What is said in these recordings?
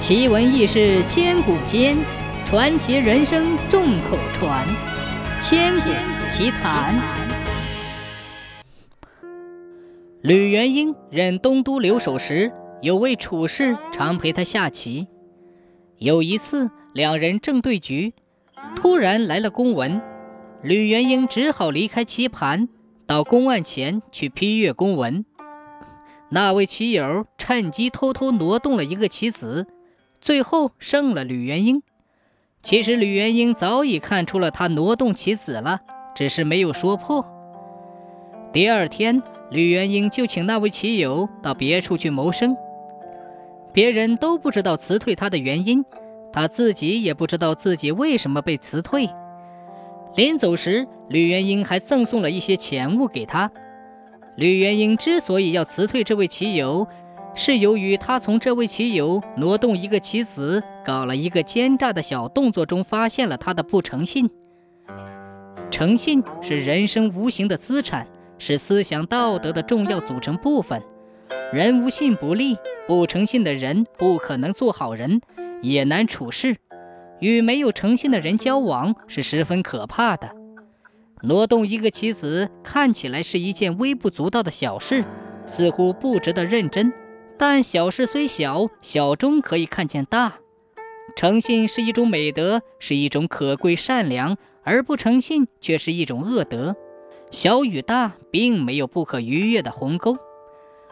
奇闻异事千古间，传奇人生众口传。千古奇谈。吕元英任东都留守时，有位处士常陪他下棋。有一次，两人正对局，突然来了公文，吕元英只好离开棋盘，到公案前去批阅公文。那位棋友趁机偷偷挪动了一个棋子，最后胜了吕元英。其实吕元英早已看出了他挪动棋子了，只是没有说破。第二天，吕元英就请那位棋友到别处去谋生。别人都不知道辞退他的原因，他自己也不知道自己为什么被辞退。临走时，吕元英还赠送了一些钱物给他。吕元英之所以要辞退这位棋友，是由于他从这位棋友挪动一个棋子、搞了一个奸诈的小动作中发现了他的不诚信。诚信是人生无形的资产，是思想道德的重要组成部分。人无信不立，不诚信的人不可能做好人，也难处事。与没有诚信的人交往是十分可怕的。挪动一个棋子看起来是一件微不足道的小事，似乎不值得认真。但小事虽小，小中可以看见大。诚信是一种美德，是一种可贵善良，而不诚信却是一种恶德。小与大并没有不可逾越的鸿沟，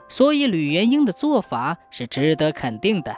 所以吕元英的做法是值得肯定的。